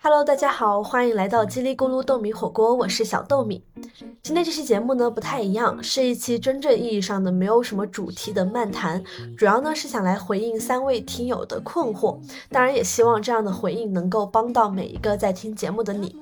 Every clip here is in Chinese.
Hello，大家好，欢迎来到叽里咕噜豆米火锅，我是小豆米。今天这期节目呢不太一样，是一期真正意义上的没有什么主题的漫谈，主要呢是想来回应三位听友的困惑，当然也希望这样的回应能够帮到每一个在听节目的你。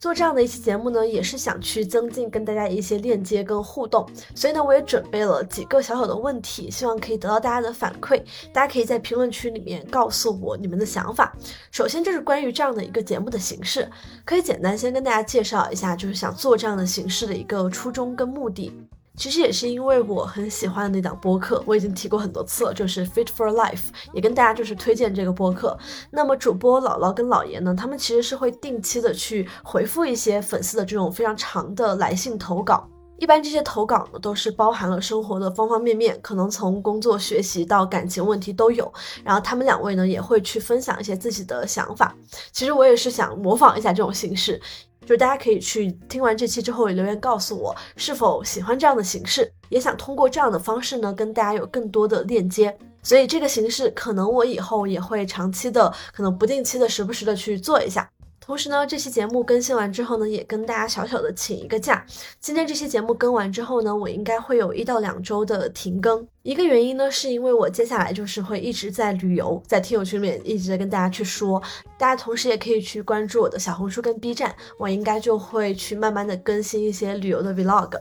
做这样的一期节目呢，也是想去增进跟大家一些链接跟互动，所以呢，我也准备了几个小小的问题，希望可以得到大家的反馈。大家可以在评论区里面告诉我你们的想法。首先就是关于这样的一个节目的形式，可以简单先跟大家介绍一下，就是想做这样的形式的一个初衷跟目的。其实也是因为我很喜欢的那档播客，我已经提过很多次了，就是 Fit for Life，也跟大家就是推荐这个播客。那么主播姥姥跟姥爷呢，他们其实是会定期的去回复一些粉丝的这种非常长的来信投稿。一般这些投稿呢，都是包含了生活的方方面面，可能从工作、学习到感情问题都有。然后他们两位呢，也会去分享一些自己的想法。其实我也是想模仿一下这种形式。就是大家可以去听完这期之后留言告诉我是否喜欢这样的形式，也想通过这样的方式呢跟大家有更多的链接。所以这个形式可能我以后也会长期的，可能不定期的，时不时的去做一下。同时呢，这期节目更新完之后呢，也跟大家小小的请一个假。今天这期节目更完之后呢，我应该会有一到两周的停更。一个原因呢，是因为我接下来就是会一直在旅游，在听友群里面一直在跟大家去说。大家同时也可以去关注我的小红书跟 B 站，我应该就会去慢慢的更新一些旅游的 Vlog。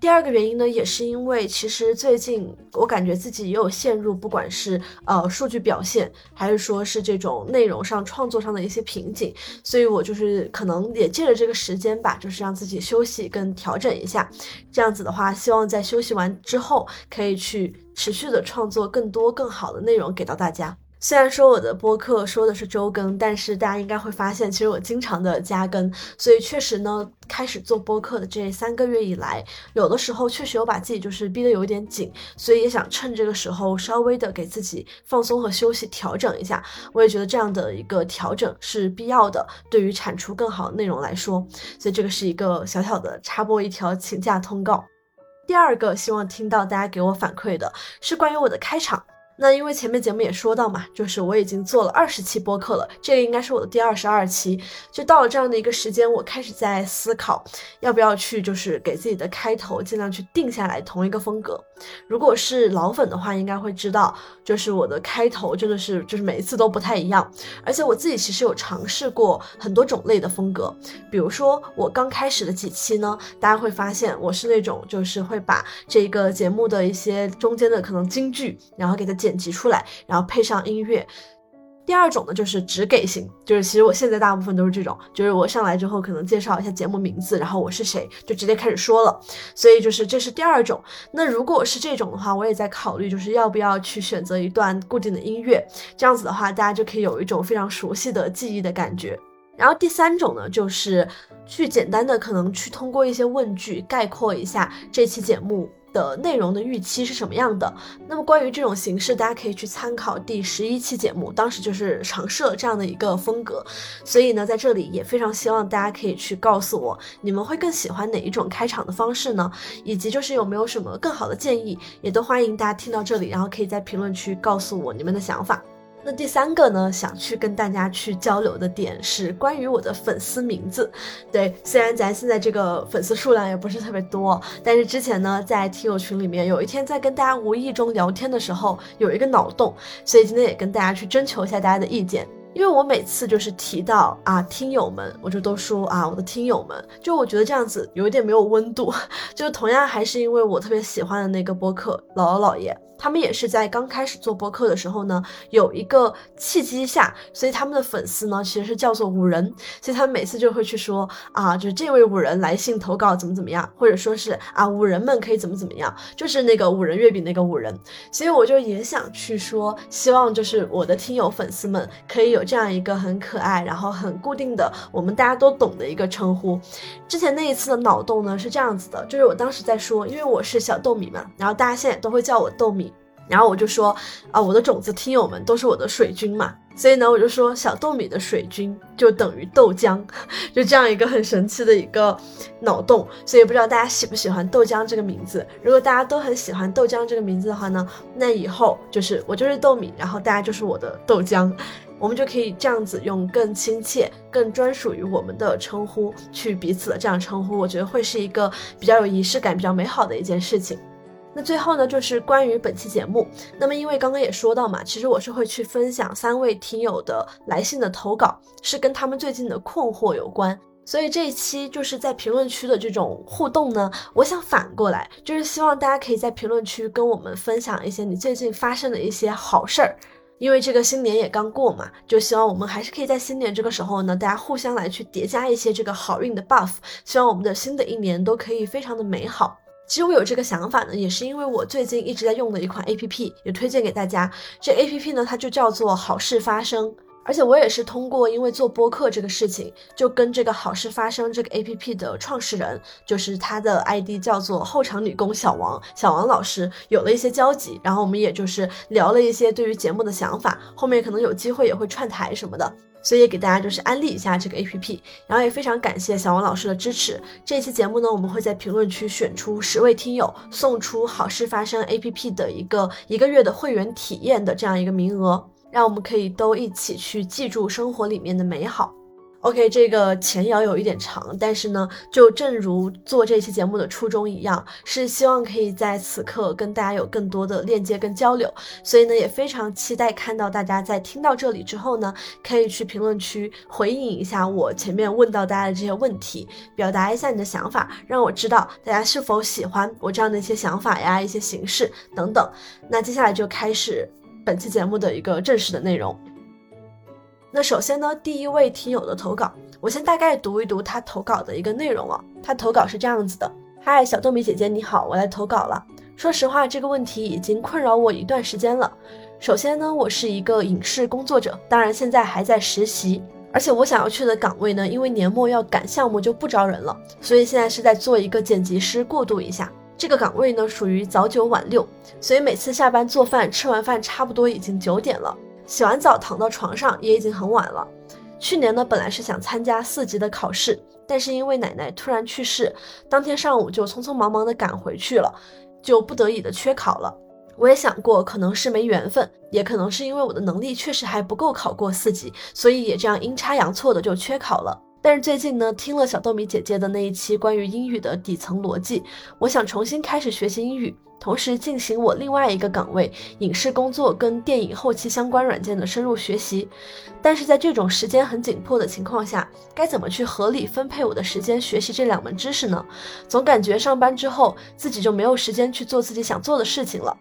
第二个原因呢，也是因为其实最近我感觉自己也有陷入，不管是呃数据表现，还是说是这种内容上创作上的一些瓶颈，所以我就是可能也借着这个时间吧，就是让自己休息跟调整一下。这样子的话，希望在休息完之后，可以去持续的创作更多更好的内容给到大家。虽然说我的播客说的是周更，但是大家应该会发现，其实我经常的加更，所以确实呢，开始做播客的这三个月以来，有的时候确实有把自己就是逼得有点紧，所以也想趁这个时候稍微的给自己放松和休息，调整一下。我也觉得这样的一个调整是必要的，对于产出更好的内容来说，所以这个是一个小小的插播一条请假通告。第二个希望听到大家给我反馈的是关于我的开场。那因为前面节目也说到嘛，就是我已经做了二十期播客了，这个应该是我的第二十二期。就到了这样的一个时间，我开始在思考，要不要去就是给自己的开头尽量去定下来同一个风格。如果是老粉的话，应该会知道，就是我的开头真的是就是每一次都不太一样。而且我自己其实有尝试过很多种类的风格，比如说我刚开始的几期呢，大家会发现我是那种就是会把这个节目的一些中间的可能金句，然后给它剪。剪辑出来，然后配上音乐。第二种呢，就是只给型，就是其实我现在大部分都是这种，就是我上来之后可能介绍一下节目名字，然后我是谁，就直接开始说了。所以就是这是第二种。那如果是这种的话，我也在考虑，就是要不要去选择一段固定的音乐，这样子的话，大家就可以有一种非常熟悉的记忆的感觉。然后第三种呢，就是去简单的可能去通过一些问句概括一下这期节目。的内容的预期是什么样的？那么关于这种形式，大家可以去参考第十一期节目，当时就是尝试了这样的一个风格。所以呢，在这里也非常希望大家可以去告诉我，你们会更喜欢哪一种开场的方式呢？以及就是有没有什么更好的建议，也都欢迎大家听到这里，然后可以在评论区告诉我你们的想法。那第三个呢，想去跟大家去交流的点是关于我的粉丝名字。对，虽然咱现在这个粉丝数量也不是特别多，但是之前呢，在听友群里面，有一天在跟大家无意中聊天的时候，有一个脑洞，所以今天也跟大家去征求一下大家的意见。因为我每次就是提到啊听友们，我就都说啊我的听友们，就我觉得这样子有一点没有温度。就同样还是因为我特别喜欢的那个播客姥姥姥爷。他们也是在刚开始做播客的时候呢，有一个契机下，所以他们的粉丝呢其实是叫做五人，所以他们每次就会去说啊，就是这位五人来信投稿怎么怎么样，或者说是啊五人们可以怎么怎么样，就是那个五人月饼那个五人，所以我就也想去说，希望就是我的听友粉丝们可以有这样一个很可爱，然后很固定的，我们大家都懂的一个称呼。之前那一次的脑洞呢是这样子的，就是我当时在说，因为我是小豆米嘛，然后大家现在都会叫我豆米。然后我就说啊，我的种子听友们都是我的水军嘛，所以呢，我就说小豆米的水军就等于豆浆，就这样一个很神奇的一个脑洞。所以不知道大家喜不喜欢豆浆这个名字？如果大家都很喜欢豆浆这个名字的话呢，那以后就是我就是豆米，然后大家就是我的豆浆，我们就可以这样子用更亲切、更专属于我们的称呼去彼此的这样称呼，我觉得会是一个比较有仪式感、比较美好的一件事情。那最后呢，就是关于本期节目。那么因为刚刚也说到嘛，其实我是会去分享三位听友的来信的投稿，是跟他们最近的困惑有关。所以这一期就是在评论区的这种互动呢，我想反过来，就是希望大家可以在评论区跟我们分享一些你最近发生的一些好事儿。因为这个新年也刚过嘛，就希望我们还是可以在新年这个时候呢，大家互相来去叠加一些这个好运的 buff。希望我们的新的一年都可以非常的美好。其实我有这个想法呢，也是因为我最近一直在用的一款 A P P，也推荐给大家。这 A P P 呢，它就叫做好事发生。而且我也是通过因为做播客这个事情，就跟这个好事发生这个 A P P 的创始人，就是他的 I D 叫做后场女工小王，小王老师有了一些交集。然后我们也就是聊了一些对于节目的想法，后面可能有机会也会串台什么的。所以给大家就是安利一下这个 A P P，然后也非常感谢小王老师的支持。这期节目呢，我们会在评论区选出十位听友，送出好事发生 A P P 的一个一个月的会员体验的这样一个名额，让我们可以都一起去记住生活里面的美好。OK，这个前摇有一点长，但是呢，就正如做这期节目的初衷一样，是希望可以在此刻跟大家有更多的链接跟交流，所以呢，也非常期待看到大家在听到这里之后呢，可以去评论区回应一下我前面问到大家的这些问题，表达一下你的想法，让我知道大家是否喜欢我这样的一些想法呀、一些形式等等。那接下来就开始本期节目的一个正式的内容。那首先呢，第一位听友的投稿，我先大概读一读他投稿的一个内容啊。他投稿是这样子的：嗨，小豆米姐姐你好，我来投稿了。说实话，这个问题已经困扰我一段时间了。首先呢，我是一个影视工作者，当然现在还在实习，而且我想要去的岗位呢，因为年末要赶项目就不招人了，所以现在是在做一个剪辑师过渡一下。这个岗位呢属于早九晚六，所以每次下班做饭，吃完饭差不多已经九点了。洗完澡躺到床上也已经很晚了。去年呢，本来是想参加四级的考试，但是因为奶奶突然去世，当天上午就匆匆忙忙的赶回去了，就不得已的缺考了。我也想过，可能是没缘分，也可能是因为我的能力确实还不够考过四级，所以也这样阴差阳错的就缺考了。但是最近呢，听了小豆米姐姐的那一期关于英语的底层逻辑，我想重新开始学习英语。同时进行我另外一个岗位影视工作跟电影后期相关软件的深入学习，但是在这种时间很紧迫的情况下，该怎么去合理分配我的时间学习这两门知识呢？总感觉上班之后自己就没有时间去做自己想做的事情了。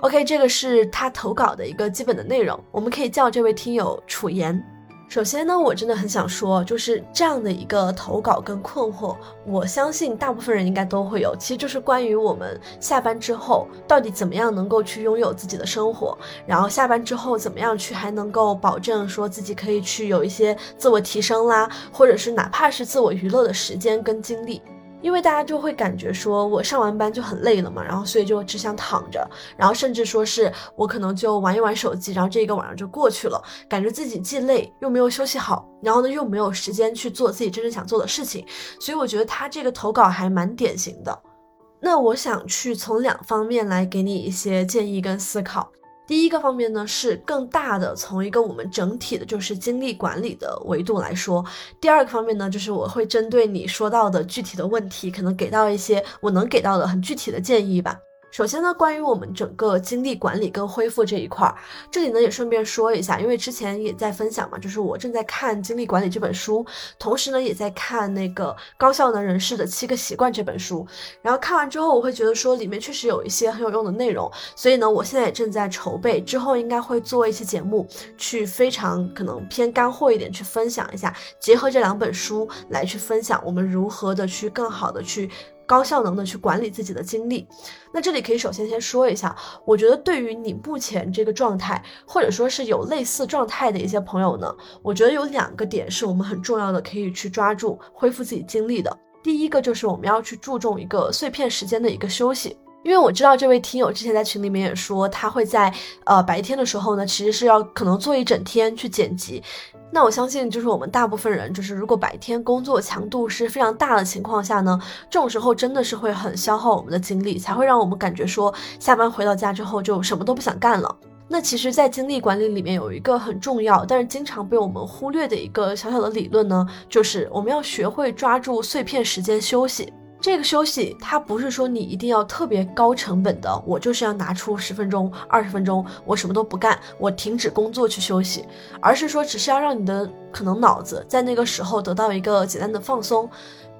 OK，这个是他投稿的一个基本的内容，我们可以叫这位听友楚言。首先呢，我真的很想说，就是这样的一个投稿跟困惑，我相信大部分人应该都会有。其实就是关于我们下班之后到底怎么样能够去拥有自己的生活，然后下班之后怎么样去还能够保证说自己可以去有一些自我提升啦，或者是哪怕是自我娱乐的时间跟精力。因为大家就会感觉说，我上完班就很累了嘛，然后所以就只想躺着，然后甚至说是我可能就玩一玩手机，然后这一个晚上就过去了，感觉自己既累又没有休息好，然后呢又没有时间去做自己真正想做的事情，所以我觉得他这个投稿还蛮典型的。那我想去从两方面来给你一些建议跟思考。第一个方面呢，是更大的从一个我们整体的，就是精力管理的维度来说。第二个方面呢，就是我会针对你说到的具体的问题，可能给到一些我能给到的很具体的建议吧。首先呢，关于我们整个精力管理跟恢复这一块儿，这里呢也顺便说一下，因为之前也在分享嘛，就是我正在看《精力管理》这本书，同时呢也在看那个《高效能人士的七个习惯》这本书。然后看完之后，我会觉得说里面确实有一些很有用的内容，所以呢，我现在也正在筹备，之后应该会做一期节目，去非常可能偏干货一点去分享一下，结合这两本书来去分享我们如何的去更好的去。高效能的去管理自己的精力，那这里可以首先先说一下，我觉得对于你目前这个状态，或者说是有类似状态的一些朋友呢，我觉得有两个点是我们很重要的，可以去抓住恢复自己精力的。第一个就是我们要去注重一个碎片时间的一个休息。因为我知道这位听友之前在群里面也说，他会在呃白天的时候呢，其实是要可能做一整天去剪辑。那我相信，就是我们大部分人，就是如果白天工作强度是非常大的情况下呢，这种时候真的是会很消耗我们的精力，才会让我们感觉说下班回到家之后就什么都不想干了。那其实，在精力管理里面有一个很重要，但是经常被我们忽略的一个小小的理论呢，就是我们要学会抓住碎片时间休息。这个休息，它不是说你一定要特别高成本的，我就是要拿出十分钟、二十分钟，我什么都不干，我停止工作去休息，而是说，只是要让你的可能脑子在那个时候得到一个简单的放松。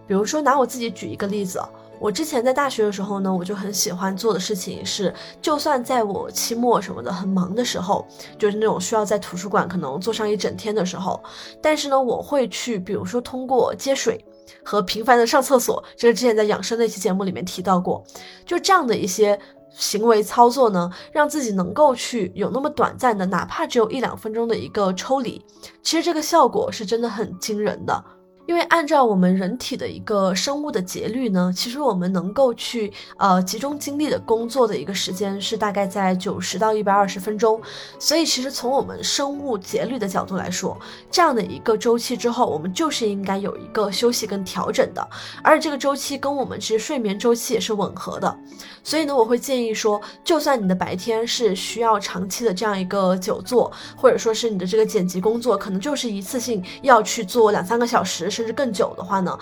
比如说，拿我自己举一个例子，我之前在大学的时候呢，我就很喜欢做的事情是，就算在我期末什么的很忙的时候，就是那种需要在图书馆可能坐上一整天的时候，但是呢，我会去，比如说通过接水。和频繁的上厕所，这是之前在养生那期节目里面提到过。就这样的一些行为操作呢，让自己能够去有那么短暂的，哪怕只有一两分钟的一个抽离，其实这个效果是真的很惊人的。因为按照我们人体的一个生物的节律呢，其实我们能够去呃集中精力的工作的一个时间是大概在九十到一百二十分钟。所以其实从我们生物节律的角度来说，这样的一个周期之后，我们就是应该有一个休息跟调整的。而这个周期跟我们其实睡眠周期也是吻合的。所以呢，我会建议说，就算你的白天是需要长期的这样一个久坐，或者说是你的这个剪辑工作，可能就是一次性要去做两三个小时。甚至更久的话呢，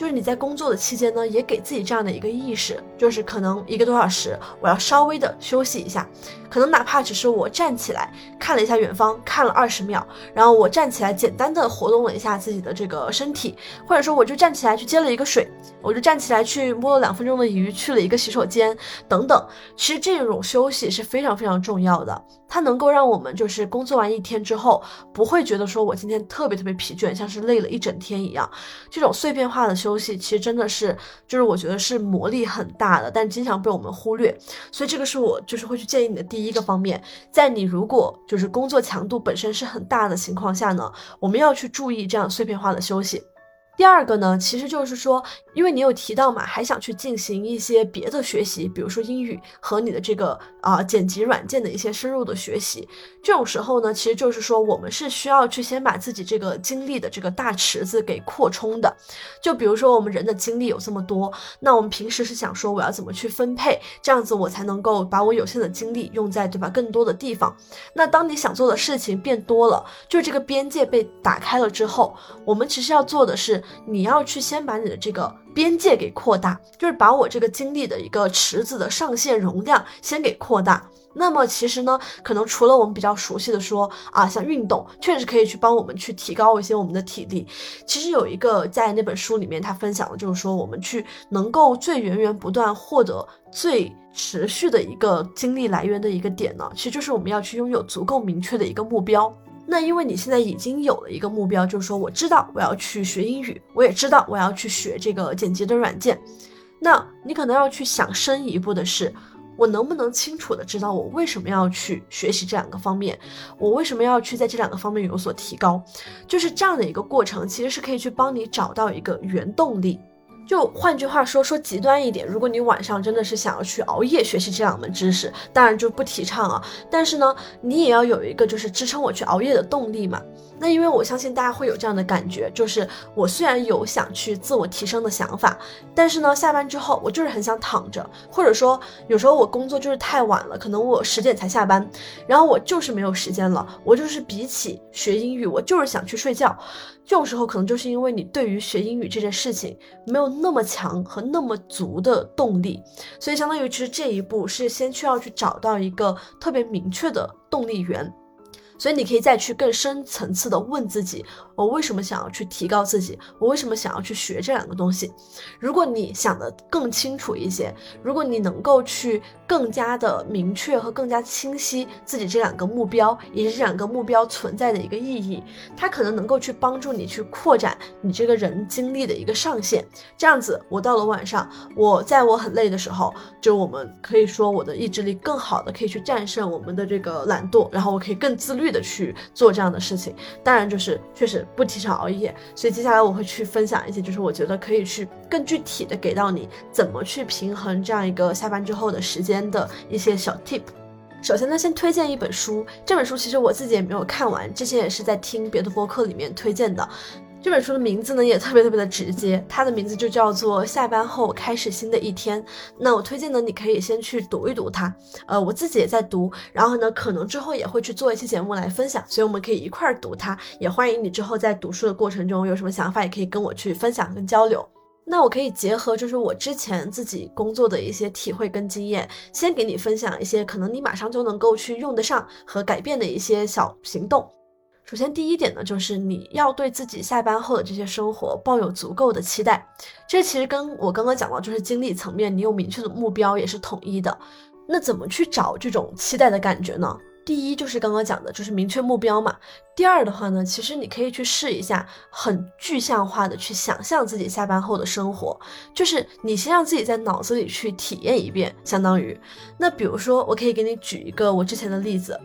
就是你在工作的期间呢，也给自己这样的一个意识，就是可能一个多小时，我要稍微的休息一下。可能哪怕只是我站起来看了一下远方，看了二十秒，然后我站起来简单的活动了一下自己的这个身体，或者说我就站起来去接了一个水，我就站起来去摸了两分钟的鱼，去了一个洗手间等等。其实这种休息是非常非常重要的，它能够让我们就是工作完一天之后，不会觉得说我今天特别特别疲倦，像是累了一整天一样。这种碎片化的休东西，其实真的是就是我觉得是魔力很大的，但经常被我们忽略。所以这个是我就是会去建议你的。第一个方面，在你如果就是工作强度本身是很大的情况下呢，我们要去注意这样碎片化的休息。第二个呢，其实就是说，因为你有提到嘛，还想去进行一些别的学习，比如说英语和你的这个啊剪辑软件的一些深入的学习。这种时候呢，其实就是说，我们是需要去先把自己这个精力的这个大池子给扩充的。就比如说，我们人的精力有这么多，那我们平时是想说，我要怎么去分配，这样子我才能够把我有限的精力用在对吧更多的地方。那当你想做的事情变多了，就这个边界被打开了之后，我们其实要做的是。你要去先把你的这个边界给扩大，就是把我这个精力的一个池子的上限容量先给扩大。那么其实呢，可能除了我们比较熟悉的说啊，像运动，确实可以去帮我们去提高一些我们的体力。其实有一个在那本书里面他分享的就是说，我们去能够最源源不断获得最持续的一个精力来源的一个点呢，其实就是我们要去拥有足够明确的一个目标。那因为你现在已经有了一个目标，就是说我知道我要去学英语，我也知道我要去学这个剪辑的软件。那你可能要去想深一步的是，我能不能清楚的知道我为什么要去学习这两个方面，我为什么要去在这两个方面有所提高？就是这样的一个过程，其实是可以去帮你找到一个原动力。就换句话说，说极端一点，如果你晚上真的是想要去熬夜学习这两门知识，当然就不提倡啊。但是呢，你也要有一个就是支撑我去熬夜的动力嘛。那因为我相信大家会有这样的感觉，就是我虽然有想去自我提升的想法，但是呢，下班之后我就是很想躺着，或者说有时候我工作就是太晚了，可能我十点才下班，然后我就是没有时间了，我就是比起学英语，我就是想去睡觉。这种时候可能就是因为你对于学英语这件事情没有那么强和那么足的动力，所以相当于其实这一步是先需要去找到一个特别明确的动力源。所以你可以再去更深层次的问自己：我为什么想要去提高自己？我为什么想要去学这两个东西？如果你想的更清楚一些，如果你能够去更加的明确和更加清晰自己这两个目标以及这两个目标存在的一个意义，它可能能够去帮助你去扩展你这个人精力的一个上限。这样子，我到了晚上，我在我很累的时候，就我们可以说我的意志力更好的可以去战胜我们的这个懒惰，然后我可以更自律。律的去做这样的事情。当然，就是确实不提倡熬夜，所以接下来我会去分享一些，就是我觉得可以去更具体的给到你怎么去平衡这样一个下班之后的时间的一些小 tip。首先呢，先推荐一本书，这本书其实我自己也没有看完，之前也是在听别的播客里面推荐的。这本书的名字呢也特别特别的直接，它的名字就叫做《下班后开始新的一天》。那我推荐呢，你可以先去读一读它。呃，我自己也在读，然后呢，可能之后也会去做一期节目来分享，所以我们可以一块儿读它。也欢迎你之后在读书的过程中有什么想法，也可以跟我去分享跟交流。那我可以结合就是我之前自己工作的一些体会跟经验，先给你分享一些可能你马上就能够去用得上和改变的一些小行动。首先，第一点呢，就是你要对自己下班后的这些生活抱有足够的期待。这其实跟我刚刚讲到，就是精力层面，你有明确的目标也是统一的。那怎么去找这种期待的感觉呢？第一就是刚刚讲的，就是明确目标嘛。第二的话呢，其实你可以去试一下，很具象化的去想象自己下班后的生活，就是你先让自己在脑子里去体验一遍，相当于。那比如说，我可以给你举一个我之前的例子。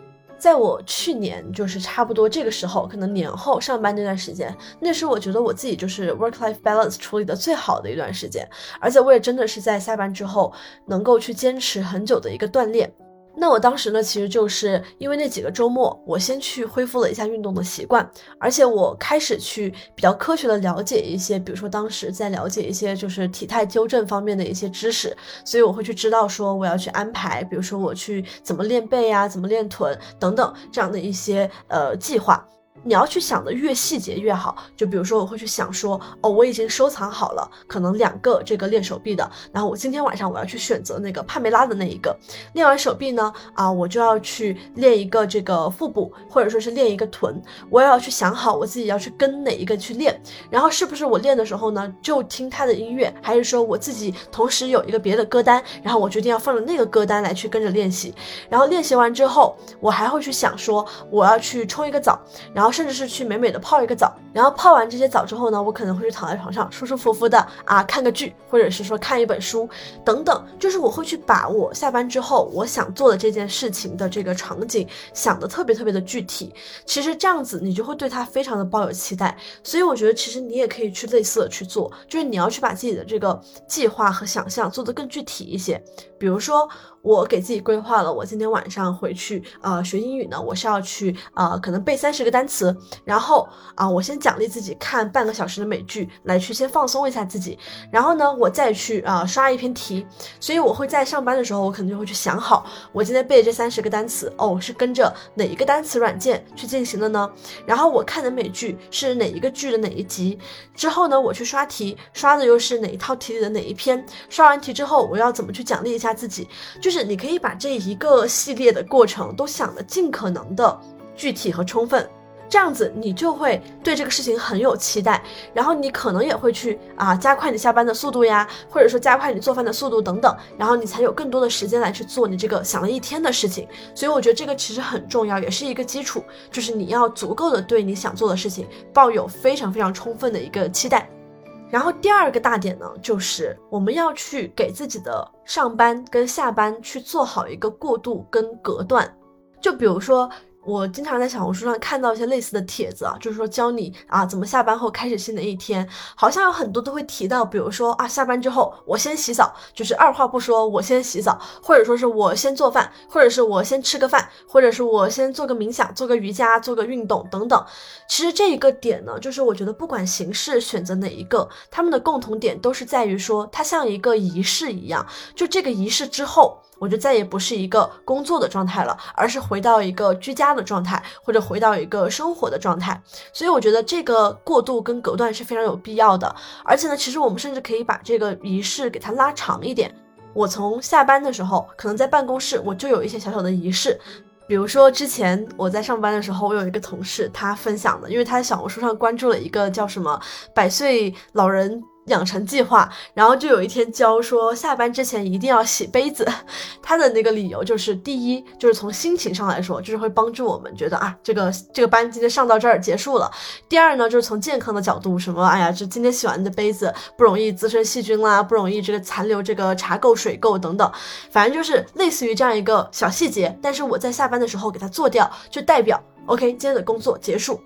在我去年就是差不多这个时候，可能年后上班那段时间，那是我觉得我自己就是 work life balance 处理的最好的一段时间，而且我也真的是在下班之后能够去坚持很久的一个锻炼。那我当时呢，其实就是因为那几个周末，我先去恢复了一下运动的习惯，而且我开始去比较科学的了解一些，比如说当时在了解一些就是体态纠正方面的一些知识，所以我会去知道说我要去安排，比如说我去怎么练背呀，怎么练臀等等这样的一些呃计划。你要去想的越细节越好，就比如说我会去想说，哦，我已经收藏好了，可能两个这个练手臂的，然后我今天晚上我要去选择那个帕梅拉的那一个，练完手臂呢，啊，我就要去练一个这个腹部，或者说是练一个臀，我也要去想好我自己要去跟哪一个去练，然后是不是我练的时候呢，就听他的音乐，还是说我自己同时有一个别的歌单，然后我决定要放着那个歌单来去跟着练习，然后练习完之后，我还会去想说我要去冲一个澡，然后。甚至是去美美的泡一个澡，然后泡完这些澡之后呢，我可能会去躺在床上舒舒服服的啊看个剧，或者是说看一本书等等，就是我会去把我下班之后我想做的这件事情的这个场景想的特别特别的具体。其实这样子你就会对他非常的抱有期待，所以我觉得其实你也可以去类似的去做，就是你要去把自己的这个计划和想象做得更具体一些，比如说。我给自己规划了，我今天晚上回去，呃，学英语呢，我是要去，呃，可能背三十个单词，然后啊，我先奖励自己看半个小时的美剧，来去先放松一下自己，然后呢，我再去啊刷一篇题，所以我会在上班的时候，我可能就会去想好，我今天背这三十个单词，哦，是跟着哪一个单词软件去进行的呢？然后我看的美剧是哪一个剧的哪一集？之后呢，我去刷题，刷的又是哪一套题里的哪一篇？刷完题之后，我要怎么去奖励一下自己？就是。是，你可以把这一个系列的过程都想的尽可能的具体和充分，这样子你就会对这个事情很有期待，然后你可能也会去啊加快你下班的速度呀，或者说加快你做饭的速度等等，然后你才有更多的时间来去做你这个想了一天的事情。所以我觉得这个其实很重要，也是一个基础，就是你要足够的对你想做的事情抱有非常非常充分的一个期待。然后第二个大点呢，就是我们要去给自己的上班跟下班去做好一个过渡跟隔断，就比如说。我经常在小红书上看到一些类似的帖子啊，就是说教你啊怎么下班后开始新的一天，好像有很多都会提到，比如说啊下班之后我先洗澡，就是二话不说我先洗澡，或者说是我先做饭，或者是我先吃个饭，或者是我先做个冥想、做个瑜伽、做个运动等等。其实这一个点呢，就是我觉得不管形式选择哪一个，他们的共同点都是在于说它像一个仪式一样，就这个仪式之后。我就再也不是一个工作的状态了，而是回到一个居家的状态，或者回到一个生活的状态。所以我觉得这个过渡跟隔断是非常有必要的。而且呢，其实我们甚至可以把这个仪式给它拉长一点。我从下班的时候，可能在办公室我就有一些小小的仪式，比如说之前我在上班的时候，我有一个同事他分享的，因为他在小红书上关注了一个叫什么百岁老人。养成计划，然后就有一天教说下班之前一定要洗杯子。他的那个理由就是，第一就是从心情上来说，就是会帮助我们觉得啊，这个这个班今天上到这儿结束了。第二呢，就是从健康的角度，什么哎呀，这今天洗完的杯子不容易滋生细菌啦，不容易这个残留这个茶垢、水垢等等，反正就是类似于这样一个小细节。但是我在下班的时候给它做掉，就代表。OK，今天的工作结束。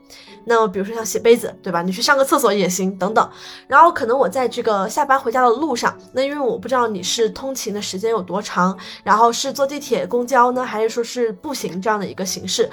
那比如说像洗杯子，对吧？你去上个厕所也行，等等。然后可能我在这个下班回家的路上，那因为我不知道你是通勤的时间有多长，然后是坐地铁、公交呢，还是说是步行这样的一个形式。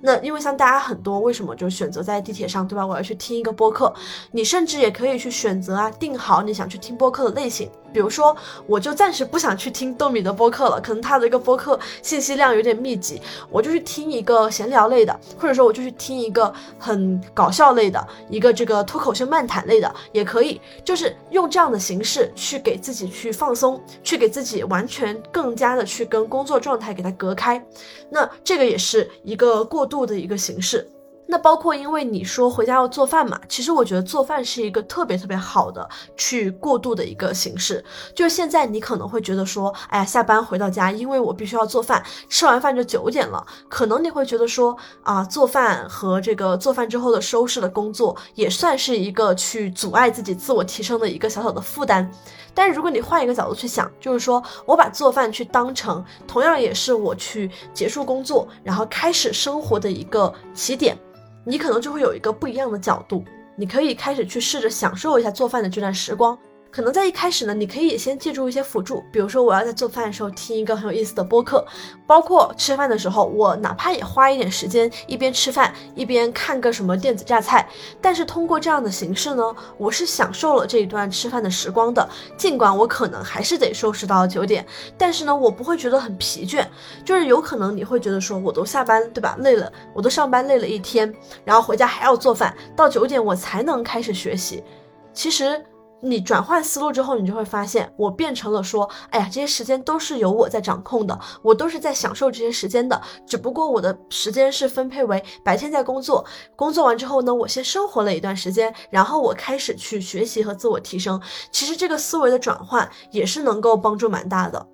那因为像大家很多为什么就选择在地铁上，对吧？我要去听一个播客，你甚至也可以去选择啊，定好你想去听播客的类型。比如说，我就暂时不想去听豆米的播客了，可能他的一个播客信息量有点密集，我就去听一个闲聊类的，或者说我就去听一个很搞笑类的，一个这个脱口秀漫谈类的也可以，就是用这样的形式去给自己去放松，去给自己完全更加的去跟工作状态给它隔开，那这个也是一个过渡的一个形式。那包括，因为你说回家要做饭嘛，其实我觉得做饭是一个特别特别好的去过渡的一个形式。就是现在你可能会觉得说，哎呀，下班回到家，因为我必须要做饭，吃完饭就九点了，可能你会觉得说，啊，做饭和这个做饭之后的收拾的工作，也算是一个去阻碍自己自我提升的一个小小的负担。但是如果你换一个角度去想，就是说我把做饭去当成同样也是我去结束工作，然后开始生活的一个起点。你可能就会有一个不一样的角度，你可以开始去试着享受一下做饭的这段时光。可能在一开始呢，你可以先借助一些辅助，比如说我要在做饭的时候听一个很有意思的播客，包括吃饭的时候，我哪怕也花一点时间，一边吃饭一边看个什么电子榨菜。但是通过这样的形式呢，我是享受了这一段吃饭的时光的。尽管我可能还是得收拾到九点，但是呢，我不会觉得很疲倦。就是有可能你会觉得说，我都下班对吧，累了，我都上班累了一天，然后回家还要做饭，到九点我才能开始学习。其实。你转换思路之后，你就会发现，我变成了说，哎呀，这些时间都是由我在掌控的，我都是在享受这些时间的。只不过我的时间是分配为白天在工作，工作完之后呢，我先生活了一段时间，然后我开始去学习和自我提升。其实这个思维的转换也是能够帮助蛮大的。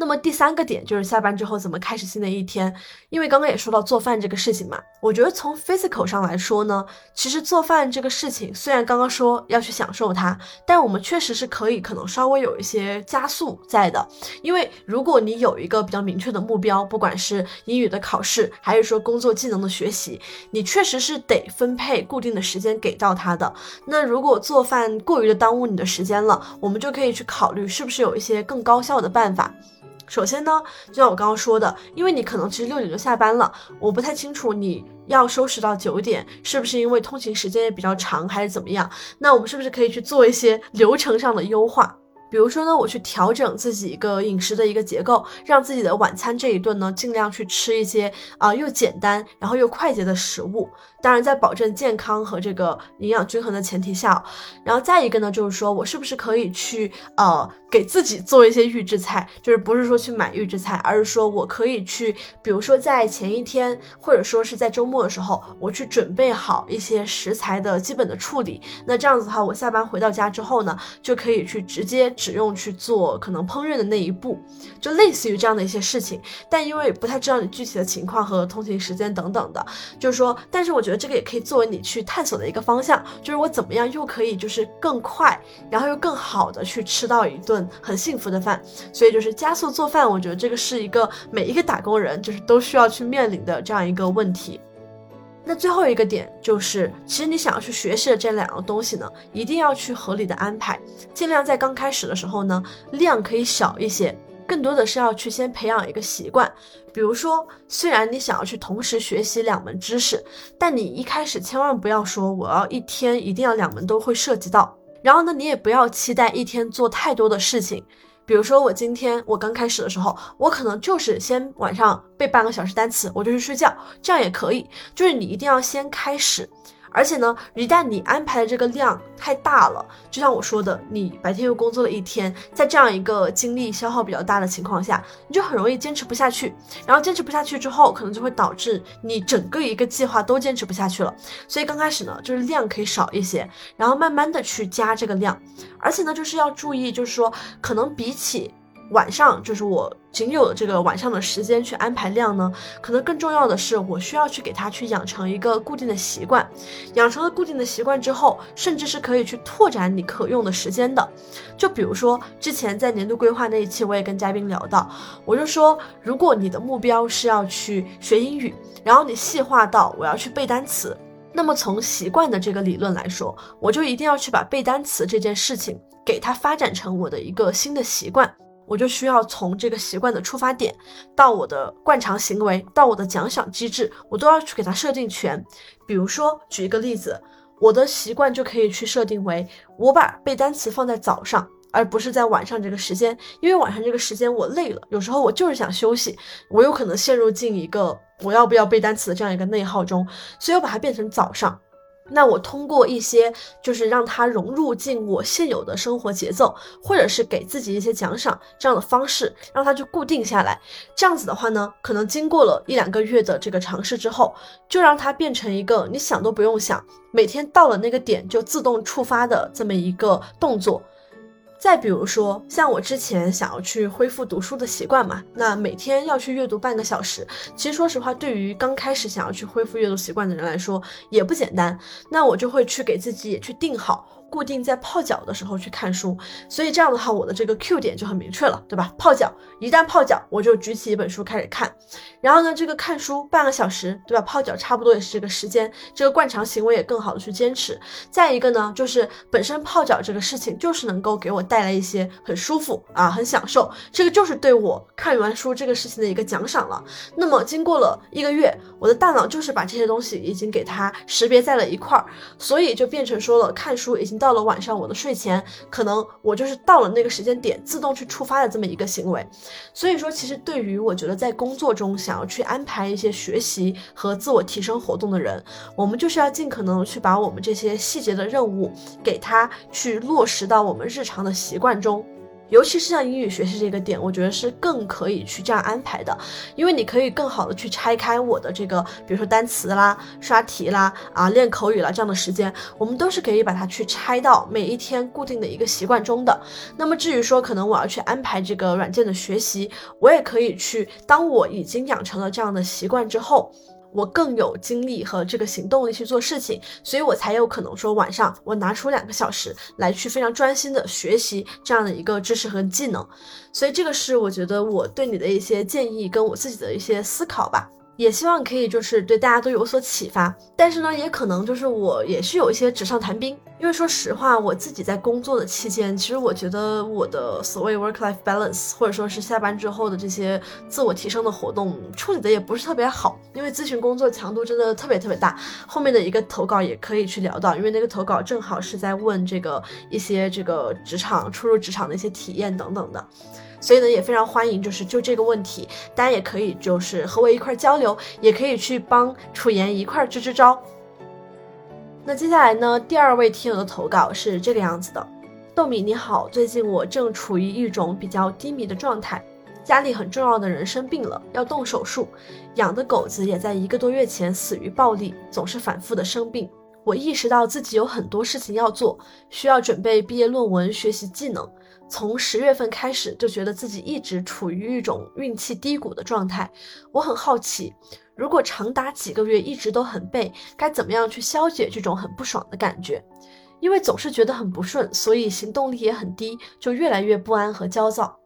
那么第三个点就是下班之后怎么开始新的一天，因为刚刚也说到做饭这个事情嘛，我觉得从 physical 上来说呢，其实做饭这个事情虽然刚刚说要去享受它，但我们确实是可以可能稍微有一些加速在的，因为如果你有一个比较明确的目标，不管是英语的考试，还是说工作技能的学习，你确实是得分配固定的时间给到它的。那如果做饭过于的耽误你的时间了，我们就可以去考虑是不是有一些更高效的办法。首先呢，就像我刚刚说的，因为你可能其实六点就下班了，我不太清楚你要收拾到九点，是不是因为通勤时间也比较长，还是怎么样？那我们是不是可以去做一些流程上的优化？比如说呢，我去调整自己一个饮食的一个结构，让自己的晚餐这一顿呢，尽量去吃一些啊又简单然后又快捷的食物。当然，在保证健康和这个营养均衡的前提下，然后再一个呢，就是说我是不是可以去呃给自己做一些预制菜，就是不是说去买预制菜，而是说我可以去，比如说在前一天或者说是在周末的时候，我去准备好一些食材的基本的处理。那这样子的话，我下班回到家之后呢，就可以去直接只用去做可能烹饪的那一步，就类似于这样的一些事情。但因为不太知道你具体的情况和通勤时间等等的，就是说，但是我觉得。这个也可以作为你去探索的一个方向，就是我怎么样又可以就是更快，然后又更好的去吃到一顿很幸福的饭。所以就是加速做饭，我觉得这个是一个每一个打工人就是都需要去面临的这样一个问题。那最后一个点就是，其实你想要去学习的这两样东西呢，一定要去合理的安排，尽量在刚开始的时候呢，量可以小一些。更多的是要去先培养一个习惯，比如说，虽然你想要去同时学习两门知识，但你一开始千万不要说我要一天一定要两门都会涉及到，然后呢，你也不要期待一天做太多的事情，比如说我今天我刚开始的时候，我可能就是先晚上背半个小时单词，我就去睡觉，这样也可以，就是你一定要先开始。而且呢，一旦你安排的这个量太大了，就像我说的，你白天又工作了一天，在这样一个精力消耗比较大的情况下，你就很容易坚持不下去。然后坚持不下去之后，可能就会导致你整个一个计划都坚持不下去了。所以刚开始呢，就是量可以少一些，然后慢慢的去加这个量。而且呢，就是要注意，就是说，可能比起晚上就是我仅有的这个晚上的时间去安排量呢？可能更重要的是，我需要去给他去养成一个固定的习惯。养成了固定的习惯之后，甚至是可以去拓展你可用的时间的。就比如说之前在年度规划那一期，我也跟嘉宾聊到，我就说，如果你的目标是要去学英语，然后你细化到我要去背单词。那么从习惯的这个理论来说，我就一定要去把背单词这件事情给它发展成我的一个新的习惯，我就需要从这个习惯的出发点到我的惯常行为到我的奖赏机制，我都要去给它设定全。比如说举一个例子，我的习惯就可以去设定为我把背单词放在早上。而不是在晚上这个时间，因为晚上这个时间我累了，有时候我就是想休息，我有可能陷入进一个我要不要背单词的这样一个内耗中，所以我把它变成早上。那我通过一些就是让它融入进我现有的生活节奏，或者是给自己一些奖赏这样的方式，让它就固定下来。这样子的话呢，可能经过了一两个月的这个尝试之后，就让它变成一个你想都不用想，每天到了那个点就自动触发的这么一个动作。再比如说，像我之前想要去恢复读书的习惯嘛，那每天要去阅读半个小时，其实说实话，对于刚开始想要去恢复阅读习惯的人来说，也不简单。那我就会去给自己也去定好。固定在泡脚的时候去看书，所以这样的话，我的这个 Q 点就很明确了，对吧？泡脚，一旦泡脚，我就举起一本书开始看。然后呢，这个看书半个小时，对吧？泡脚差不多也是这个时间，这个惯常行为也更好的去坚持。再一个呢，就是本身泡脚这个事情，就是能够给我带来一些很舒服啊，很享受，这个就是对我看完书这个事情的一个奖赏了。那么经过了一个月，我的大脑就是把这些东西已经给它识别在了一块儿，所以就变成说了，看书已经。到了晚上，我的睡前可能我就是到了那个时间点自动去触发的这么一个行为，所以说其实对于我觉得在工作中想要去安排一些学习和自我提升活动的人，我们就是要尽可能去把我们这些细节的任务给他去落实到我们日常的习惯中。尤其是像英语学习这个点，我觉得是更可以去这样安排的，因为你可以更好的去拆开我的这个，比如说单词啦、刷题啦、啊练口语啦这样的时间，我们都是可以把它去拆到每一天固定的一个习惯中的。那么至于说可能我要去安排这个软件的学习，我也可以去，当我已经养成了这样的习惯之后。我更有精力和这个行动力去做事情，所以我才有可能说晚上我拿出两个小时来去非常专心的学习这样的一个知识和技能。所以这个是我觉得我对你的一些建议跟我自己的一些思考吧。也希望可以就是对大家都有所启发，但是呢，也可能就是我也是有一些纸上谈兵，因为说实话，我自己在工作的期间，其实我觉得我的所谓 work life balance，或者说是下班之后的这些自我提升的活动处理的也不是特别好，因为咨询工作强度真的特别特别大。后面的一个投稿也可以去聊到，因为那个投稿正好是在问这个一些这个职场初入职场的一些体验等等的。所以呢，也非常欢迎，就是就这个问题，大家也可以就是和我一块交流，也可以去帮楚言一块支支招。那接下来呢，第二位听友的投稿是这个样子的：豆米你好，最近我正处于一种比较低迷的状态，家里很重要的人生病了，要动手术，养的狗子也在一个多月前死于暴力，总是反复的生病。我意识到自己有很多事情要做，需要准备毕业论文，学习技能。从十月份开始就觉得自己一直处于一种运气低谷的状态。我很好奇，如果长达几个月一直都很背，该怎么样去消解这种很不爽的感觉？因为总是觉得很不顺，所以行动力也很低，就越来越不安和焦躁。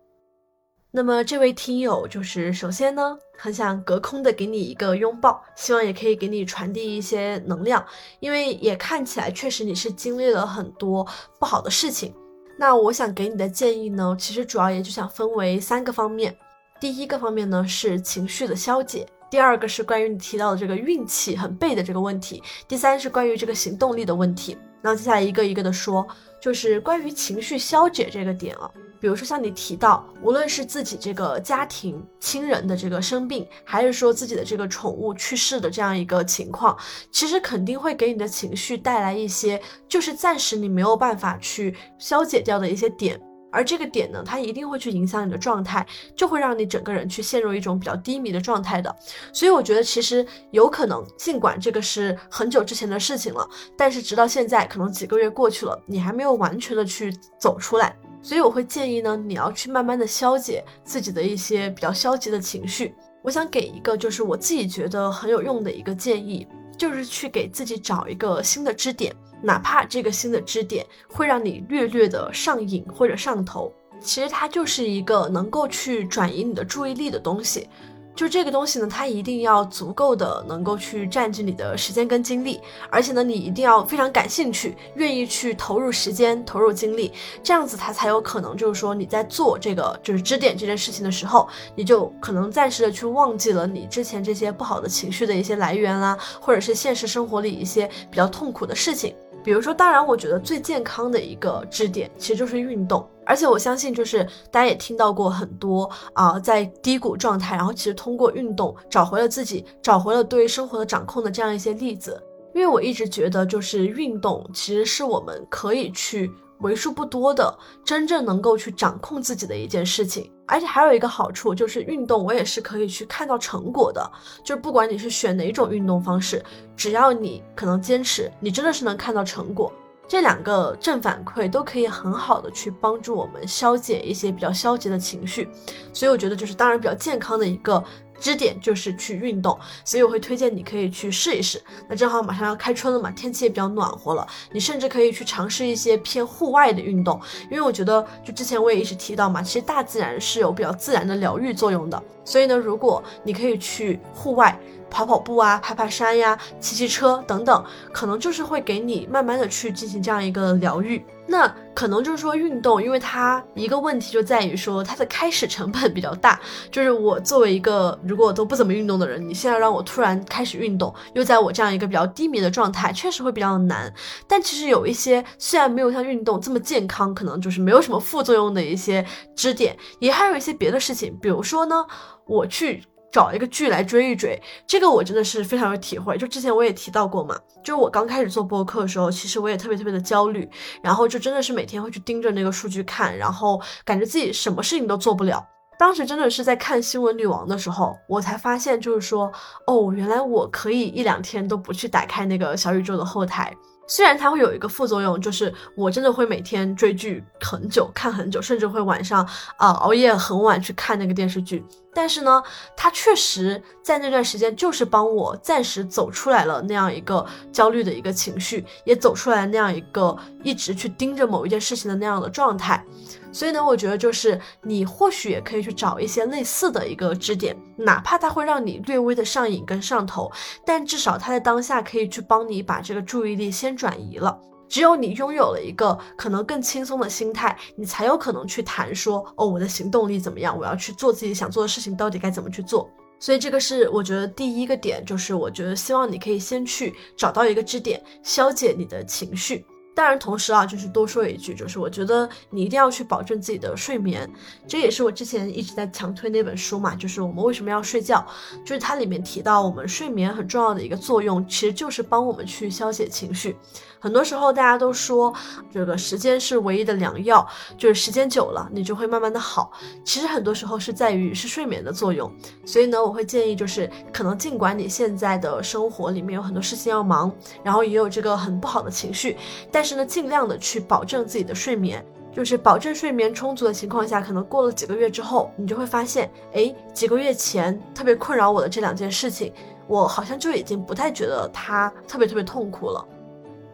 那么这位听友就是首先呢，很想隔空的给你一个拥抱，希望也可以给你传递一些能量，因为也看起来确实你是经历了很多不好的事情。那我想给你的建议呢，其实主要也就想分为三个方面。第一个方面呢是情绪的消解，第二个是关于你提到的这个运气很背的这个问题，第三是关于这个行动力的问题。那接下来一个一个的说，就是关于情绪消解这个点啊。比如说像你提到，无论是自己这个家庭亲人的这个生病，还是说自己的这个宠物去世的这样一个情况，其实肯定会给你的情绪带来一些，就是暂时你没有办法去消解掉的一些点。而这个点呢，它一定会去影响你的状态，就会让你整个人去陷入一种比较低迷的状态的。所以我觉得其实有可能，尽管这个是很久之前的事情了，但是直到现在，可能几个月过去了，你还没有完全的去走出来。所以我会建议呢，你要去慢慢的消解自己的一些比较消极的情绪。我想给一个就是我自己觉得很有用的一个建议，就是去给自己找一个新的支点。哪怕这个新的支点会让你略略的上瘾或者上头，其实它就是一个能够去转移你的注意力的东西。就这个东西呢，它一定要足够的能够去占据你的时间跟精力，而且呢，你一定要非常感兴趣，愿意去投入时间、投入精力，这样子它才有可能，就是说你在做这个就是支点这件事情的时候，你就可能暂时的去忘记了你之前这些不好的情绪的一些来源啦，或者是现实生活里一些比较痛苦的事情。比如说，当然，我觉得最健康的一个支点其实就是运动，而且我相信，就是大家也听到过很多啊，在低谷状态，然后其实通过运动找回了自己，找回了对生活的掌控的这样一些例子。因为我一直觉得，就是运动其实是我们可以去。为数不多的真正能够去掌控自己的一件事情，而且还有一个好处就是运动，我也是可以去看到成果的。就是不管你是选哪种运动方式，只要你可能坚持，你真的是能看到成果。这两个正反馈都可以很好的去帮助我们消解一些比较消极的情绪，所以我觉得就是当然比较健康的一个。支点就是去运动，所以我会推荐你可以去试一试。那正好马上要开春了嘛，天气也比较暖和了，你甚至可以去尝试一些偏户外的运动，因为我觉得就之前我也一直提到嘛，其实大自然是有比较自然的疗愈作用的。所以呢，如果你可以去户外。跑跑步啊，爬爬山呀，骑骑车等等，可能就是会给你慢慢的去进行这样一个疗愈。那可能就是说运动，因为它一个问题就在于说它的开始成本比较大。就是我作为一个如果都不怎么运动的人，你现在让我突然开始运动，又在我这样一个比较低迷的状态，确实会比较难。但其实有一些虽然没有像运动这么健康，可能就是没有什么副作用的一些支点，也还有一些别的事情，比如说呢，我去。找一个剧来追一追，这个我真的是非常有体会。就之前我也提到过嘛，就我刚开始做播客的时候，其实我也特别特别的焦虑，然后就真的是每天会去盯着那个数据看，然后感觉自己什么事情都做不了。当时真的是在看新闻女王的时候，我才发现，就是说，哦，原来我可以一两天都不去打开那个小宇宙的后台。虽然它会有一个副作用，就是我真的会每天追剧很久，看很久，甚至会晚上啊熬夜很晚去看那个电视剧。但是呢，他确实在那段时间就是帮我暂时走出来了那样一个焦虑的一个情绪，也走出来那样一个一直去盯着某一件事情的那样的状态。所以呢，我觉得就是你或许也可以去找一些类似的一个支点，哪怕它会让你略微的上瘾跟上头，但至少它在当下可以去帮你把这个注意力先转移了。只有你拥有了一个可能更轻松的心态，你才有可能去谈说哦，我的行动力怎么样？我要去做自己想做的事情，到底该怎么去做？所以这个是我觉得第一个点，就是我觉得希望你可以先去找到一个支点，消解你的情绪。当然，同时啊，就是多说一句，就是我觉得你一定要去保证自己的睡眠，这也是我之前一直在强推那本书嘛，就是我们为什么要睡觉，就是它里面提到我们睡眠很重要的一个作用，其实就是帮我们去消解情绪。很多时候大家都说这个时间是唯一的良药，就是时间久了你就会慢慢的好。其实很多时候是在于是睡眠的作用。所以呢，我会建议就是可能尽管你现在的生活里面有很多事情要忙，然后也有这个很不好的情绪，但是呢，尽量的去保证自己的睡眠，就是保证睡眠充足的情况下，可能过了几个月之后，你就会发现，哎，几个月前特别困扰我的这两件事情，我好像就已经不太觉得它特别特别痛苦了。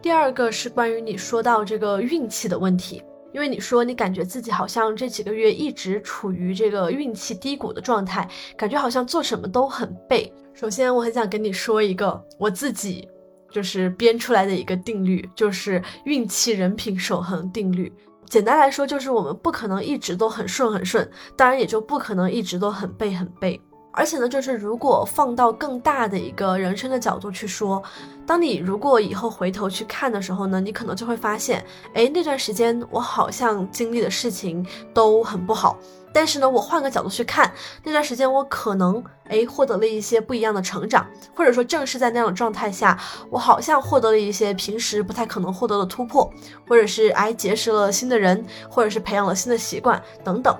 第二个是关于你说到这个运气的问题，因为你说你感觉自己好像这几个月一直处于这个运气低谷的状态，感觉好像做什么都很背。首先，我很想跟你说一个我自己就是编出来的一个定律，就是运气人品守恒定律。简单来说，就是我们不可能一直都很顺很顺，当然也就不可能一直都很背很背。而且呢，就是如果放到更大的一个人生的角度去说。当你如果以后回头去看的时候呢，你可能就会发现，哎，那段时间我好像经历的事情都很不好。但是呢，我换个角度去看，那段时间我可能哎获得了一些不一样的成长，或者说正是在那样的状态下，我好像获得了一些平时不太可能获得的突破，或者是哎结识了新的人，或者是培养了新的习惯等等。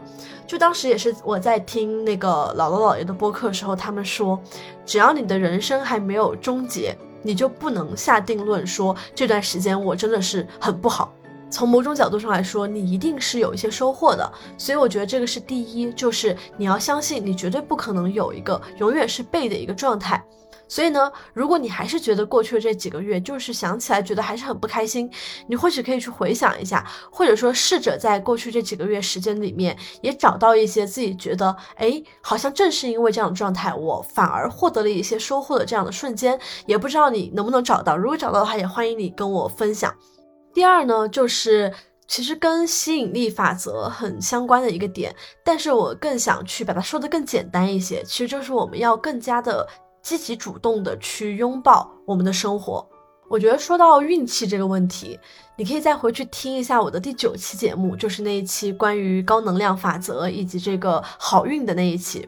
就当时也是我在听那个姥姥姥爷的播客时候，他们说，只要你的人生还没有终结，你就不能下定论说这段时间我真的是很不好。从某种角度上来说，你一定是有一些收获的，所以我觉得这个是第一，就是你要相信你绝对不可能有一个永远是背的一个状态。所以呢，如果你还是觉得过去的这几个月，就是想起来觉得还是很不开心，你或许可以去回想一下，或者说试着在过去这几个月时间里面，也找到一些自己觉得，哎，好像正是因为这样的状态，我反而获得了一些收获的这样的瞬间，也不知道你能不能找到，如果找到的话，也欢迎你跟我分享。第二呢，就是其实跟吸引力法则很相关的一个点，但是我更想去把它说的更简单一些，其实就是我们要更加的积极主动的去拥抱我们的生活。我觉得说到运气这个问题，你可以再回去听一下我的第九期节目，就是那一期关于高能量法则以及这个好运的那一期。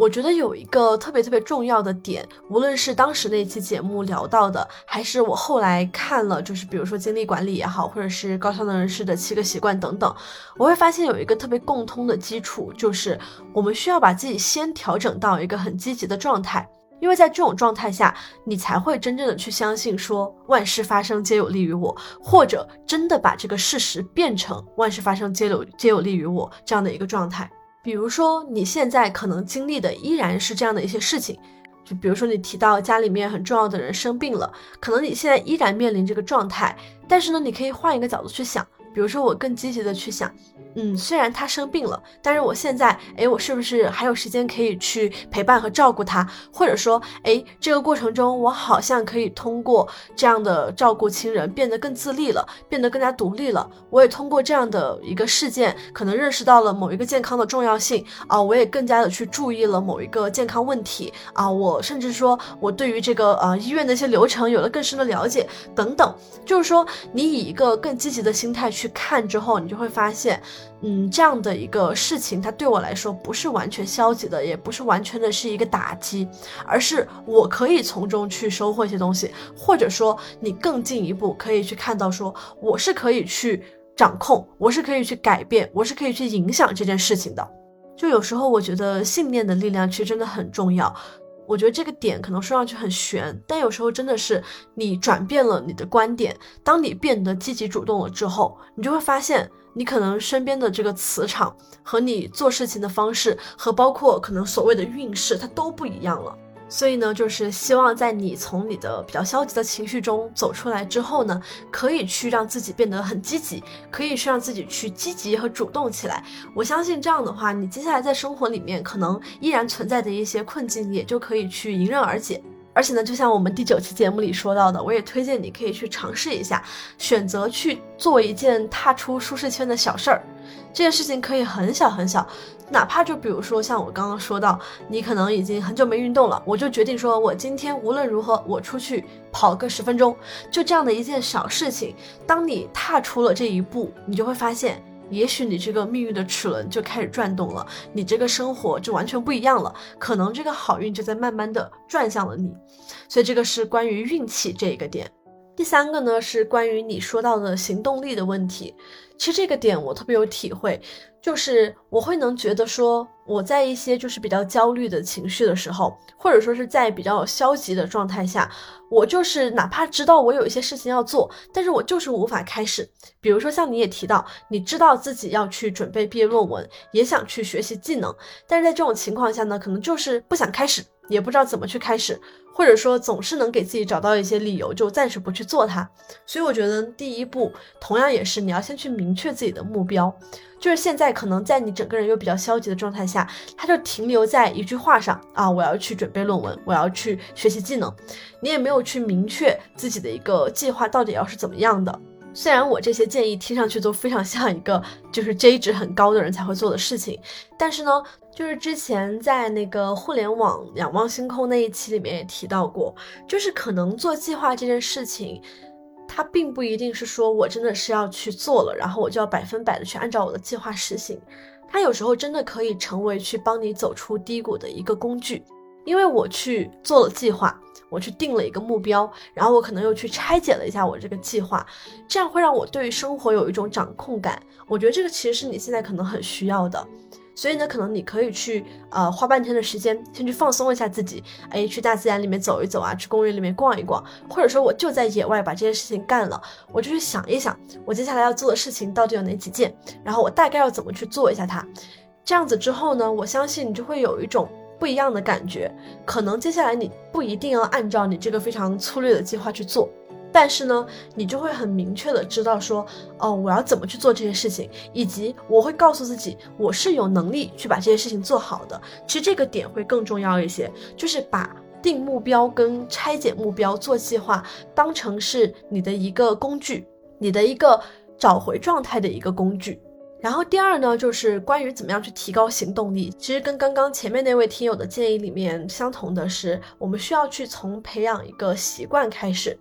我觉得有一个特别特别重要的点，无论是当时那期节目聊到的，还是我后来看了，就是比如说精力管理也好，或者是高效能人士的七个习惯等等，我会发现有一个特别共通的基础，就是我们需要把自己先调整到一个很积极的状态，因为在这种状态下，你才会真正的去相信说万事发生皆有利于我，或者真的把这个事实变成万事发生皆有皆有利于我这样的一个状态。比如说，你现在可能经历的依然是这样的一些事情，就比如说你提到家里面很重要的人生病了，可能你现在依然面临这个状态，但是呢，你可以换一个角度去想。比如说，我更积极的去想，嗯，虽然他生病了，但是我现在，哎，我是不是还有时间可以去陪伴和照顾他？或者说，哎，这个过程中，我好像可以通过这样的照顾亲人，变得更自立了，变得更加独立了。我也通过这样的一个事件，可能认识到了某一个健康的重要性啊，我也更加的去注意了某一个健康问题啊，我甚至说，我对于这个呃医院的一些流程有了更深的了解等等。就是说，你以一个更积极的心态去。去看之后，你就会发现，嗯，这样的一个事情，它对我来说不是完全消极的，也不是完全的是一个打击，而是我可以从中去收获一些东西，或者说你更进一步可以去看到，说我是可以去掌控，我是可以去改变，我是可以去影响这件事情的。就有时候我觉得信念的力量其实真的很重要。我觉得这个点可能说上去很玄，但有时候真的是你转变了你的观点，当你变得积极主动了之后，你就会发现，你可能身边的这个磁场和你做事情的方式，和包括可能所谓的运势，它都不一样了。所以呢，就是希望在你从你的比较消极的情绪中走出来之后呢，可以去让自己变得很积极，可以去让自己去积极和主动起来。我相信这样的话，你接下来在生活里面可能依然存在的一些困境，也就可以去迎刃而解。而且呢，就像我们第九期节目里说到的，我也推荐你可以去尝试一下，选择去做一件踏出舒适圈的小事儿。这件事情可以很小很小。哪怕就比如说像我刚刚说到，你可能已经很久没运动了，我就决定说，我今天无论如何，我出去跑个十分钟，就这样的一件小事情。当你踏出了这一步，你就会发现，也许你这个命运的齿轮就开始转动了，你这个生活就完全不一样了，可能这个好运就在慢慢的转向了你。所以这个是关于运气这一个点。第三个呢是关于你说到的行动力的问题。其实这个点我特别有体会，就是我会能觉得说，我在一些就是比较焦虑的情绪的时候，或者说是在比较消极的状态下，我就是哪怕知道我有一些事情要做，但是我就是无法开始。比如说像你也提到，你知道自己要去准备毕业论文，也想去学习技能，但是在这种情况下呢，可能就是不想开始，也不知道怎么去开始。或者说总是能给自己找到一些理由，就暂时不去做它。所以我觉得第一步同样也是你要先去明确自己的目标。就是现在可能在你整个人又比较消极的状态下，它就停留在一句话上啊，我要去准备论文，我要去学习技能，你也没有去明确自己的一个计划到底要是怎么样的。虽然我这些建议听上去都非常像一个就是 J 值很高的人才会做的事情，但是呢，就是之前在那个互联网仰望星空那一期里面也提到过，就是可能做计划这件事情，它并不一定是说我真的是要去做了，然后我就要百分百的去按照我的计划实行，它有时候真的可以成为去帮你走出低谷的一个工具。因为我去做了计划，我去定了一个目标，然后我可能又去拆解了一下我这个计划，这样会让我对于生活有一种掌控感。我觉得这个其实是你现在可能很需要的，所以呢，可能你可以去呃花半天的时间，先去放松一下自己，哎，去大自然里面走一走啊，去公园里面逛一逛，或者说我就在野外把这件事情干了，我就去想一想我接下来要做的事情到底有哪几件，然后我大概要怎么去做一下它。这样子之后呢，我相信你就会有一种。不一样的感觉，可能接下来你不一定要按照你这个非常粗略的计划去做，但是呢，你就会很明确的知道说，哦，我要怎么去做这些事情，以及我会告诉自己，我是有能力去把这些事情做好的。其实这个点会更重要一些，就是把定目标跟拆解目标、做计划当成是你的一个工具，你的一个找回状态的一个工具。然后第二呢，就是关于怎么样去提高行动力。其实跟刚刚前面那位听友的建议里面相同的是，我们需要去从培养一个习惯开始。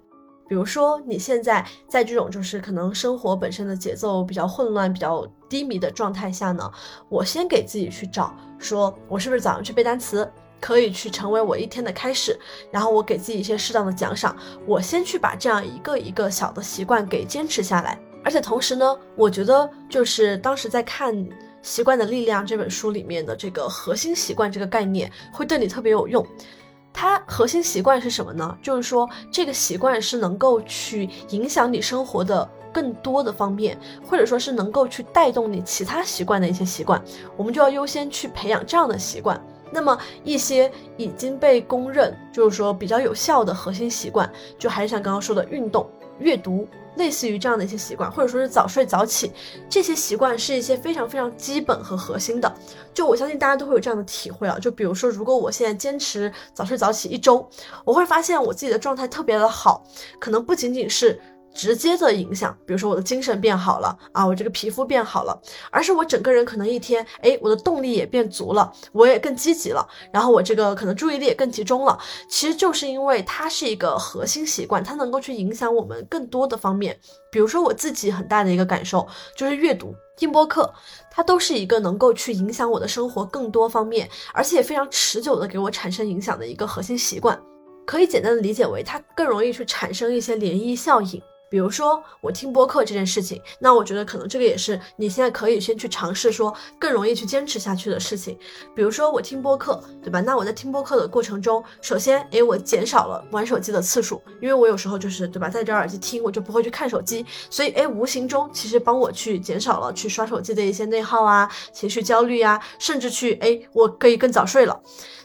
比如说你现在在这种就是可能生活本身的节奏比较混乱、比较低迷的状态下呢，我先给自己去找，说我是不是早上去背单词，可以去成为我一天的开始。然后我给自己一些适当的奖赏，我先去把这样一个一个小的习惯给坚持下来。而且同时呢，我觉得就是当时在看《习惯的力量》这本书里面的这个核心习惯这个概念会对你特别有用。它核心习惯是什么呢？就是说这个习惯是能够去影响你生活的更多的方面，或者说是能够去带动你其他习惯的一些习惯，我们就要优先去培养这样的习惯。那么一些已经被公认就是说比较有效的核心习惯，就还是像刚刚说的运动、阅读。类似于这样的一些习惯，或者说是早睡早起，这些习惯是一些非常非常基本和核心的。就我相信大家都会有这样的体会啊。就比如说，如果我现在坚持早睡早起一周，我会发现我自己的状态特别的好，可能不仅仅是。直接的影响，比如说我的精神变好了啊，我这个皮肤变好了，而是我整个人可能一天，哎，我的动力也变足了，我也更积极了，然后我这个可能注意力也更集中了。其实就是因为它是一个核心习惯，它能够去影响我们更多的方面。比如说我自己很大的一个感受就是阅读、听播客，它都是一个能够去影响我的生活更多方面，而且也非常持久的给我产生影响的一个核心习惯。可以简单的理解为，它更容易去产生一些涟漪效应。比如说我听播客这件事情，那我觉得可能这个也是你现在可以先去尝试说更容易去坚持下去的事情。比如说我听播客，对吧？那我在听播客的过程中，首先，诶，我减少了玩手机的次数，因为我有时候就是，对吧，戴着耳机听，我就不会去看手机，所以，诶，无形中其实帮我去减少了去刷手机的一些内耗啊、情绪焦虑啊，甚至去，诶，我可以更早睡了。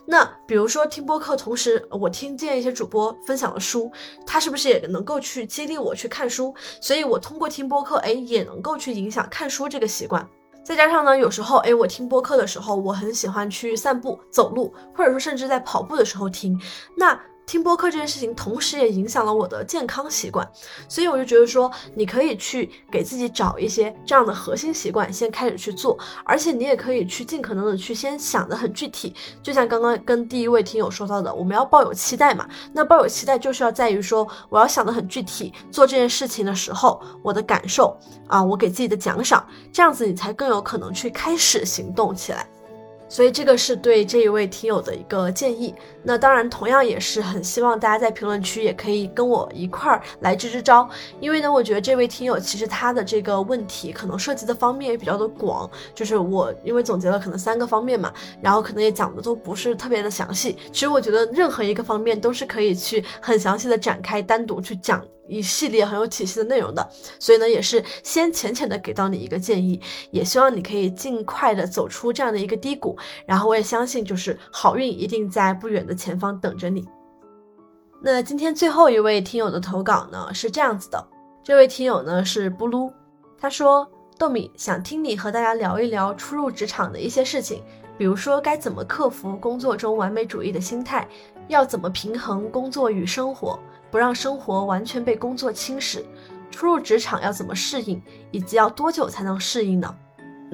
那比如说听播客，同时我听见一些主播分享了书，他是不是也能够去激励我去看书？所以我通过听播客，哎，也能够去影响看书这个习惯。再加上呢，有时候，哎，我听播客的时候，我很喜欢去散步、走路，或者说甚至在跑步的时候听。那听播客这件事情，同时也影响了我的健康习惯，所以我就觉得说，你可以去给自己找一些这样的核心习惯，先开始去做，而且你也可以去尽可能的去先想的很具体，就像刚刚跟第一位听友说到的，我们要抱有期待嘛，那抱有期待就是要在于说，我要想的很具体，做这件事情的时候，我的感受啊，我给自己的奖赏，这样子你才更有可能去开始行动起来。所以这个是对这一位听友的一个建议。那当然，同样也是很希望大家在评论区也可以跟我一块儿来支支招。因为呢，我觉得这位听友其实他的这个问题可能涉及的方面也比较的广。就是我因为总结了可能三个方面嘛，然后可能也讲的都不是特别的详细。其实我觉得任何一个方面都是可以去很详细的展开，单独去讲。一系列很有体系的内容的，所以呢，也是先浅浅的给到你一个建议，也希望你可以尽快的走出这样的一个低谷，然后我也相信，就是好运一定在不远的前方等着你。那今天最后一位听友的投稿呢是这样子的，这位听友呢是布鲁，他说豆米想听你和大家聊一聊初入职场的一些事情，比如说该怎么克服工作中完美主义的心态，要怎么平衡工作与生活。不让生活完全被工作侵蚀，初入职场要怎么适应，以及要多久才能适应呢？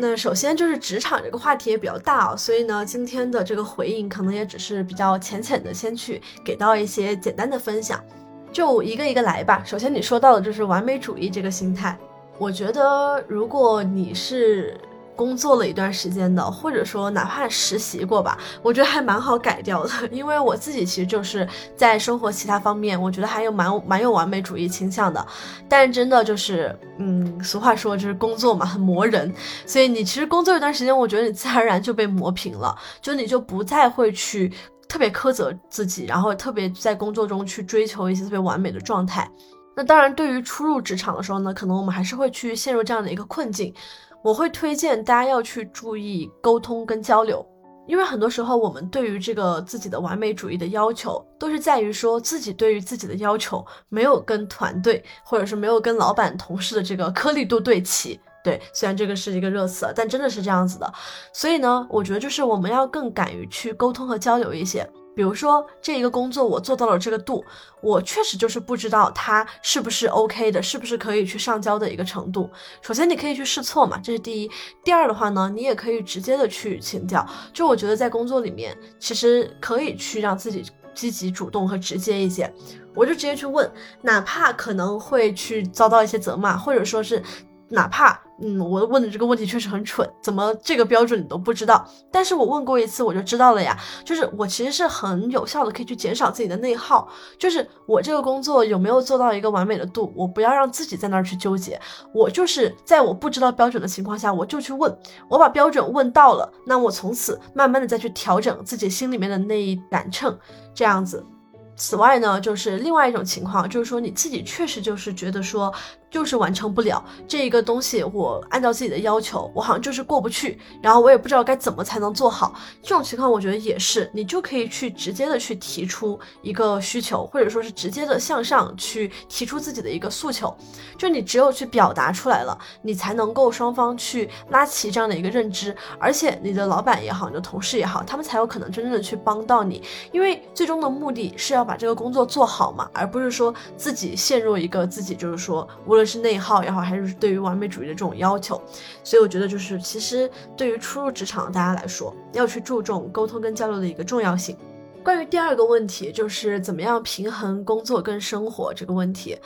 那首先就是职场这个话题也比较大啊，所以呢，今天的这个回应可能也只是比较浅浅的，先去给到一些简单的分享，就一个一个来吧。首先你说到的就是完美主义这个心态，我觉得如果你是。工作了一段时间的，或者说哪怕实习过吧，我觉得还蛮好改掉的。因为我自己其实就是在生活其他方面，我觉得还有蛮蛮有完美主义倾向的。但真的就是，嗯，俗话说就是工作嘛，很磨人。所以你其实工作一段时间，我觉得你自然而然就被磨平了，就你就不再会去特别苛责自己，然后特别在工作中去追求一些特别完美的状态。那当然，对于初入职场的时候呢，可能我们还是会去陷入这样的一个困境。我会推荐大家要去注意沟通跟交流，因为很多时候我们对于这个自己的完美主义的要求，都是在于说自己对于自己的要求没有跟团队或者是没有跟老板同事的这个颗粒度对齐。对，虽然这个是一个热词，但真的是这样子的。所以呢，我觉得就是我们要更敢于去沟通和交流一些。比如说这一个工作我做到了这个度，我确实就是不知道它是不是 OK 的，是不是可以去上交的一个程度。首先你可以去试错嘛，这是第一。第二的话呢，你也可以直接的去请教。就我觉得在工作里面，其实可以去让自己积极主动和直接一些。我就直接去问，哪怕可能会去遭到一些责骂，或者说是。哪怕，嗯，我问的这个问题确实很蠢，怎么这个标准你都不知道？但是我问过一次，我就知道了呀。就是我其实是很有效的，可以去减少自己的内耗。就是我这个工作有没有做到一个完美的度，我不要让自己在那儿去纠结。我就是在我不知道标准的情况下，我就去问，我把标准问到了，那我从此慢慢的再去调整自己心里面的那一杆秤，这样子。此外呢，就是另外一种情况，就是说你自己确实就是觉得说。就是完成不了这一个东西，我按照自己的要求，我好像就是过不去，然后我也不知道该怎么才能做好。这种情况，我觉得也是，你就可以去直接的去提出一个需求，或者说是直接的向上去提出自己的一个诉求。就你只有去表达出来了，你才能够双方去拉齐这样的一个认知，而且你的老板也好，你的同事也好，他们才有可能真正的去帮到你。因为最终的目的是要把这个工作做好嘛，而不是说自己陷入一个自己就是说无论。无论是内耗也好，还是对于完美主义的这种要求，所以我觉得就是其实对于初入职场的大家来说，要去注重沟通跟交流的一个重要性。关于第二个问题，就是怎么样平衡工作跟生活这个问题，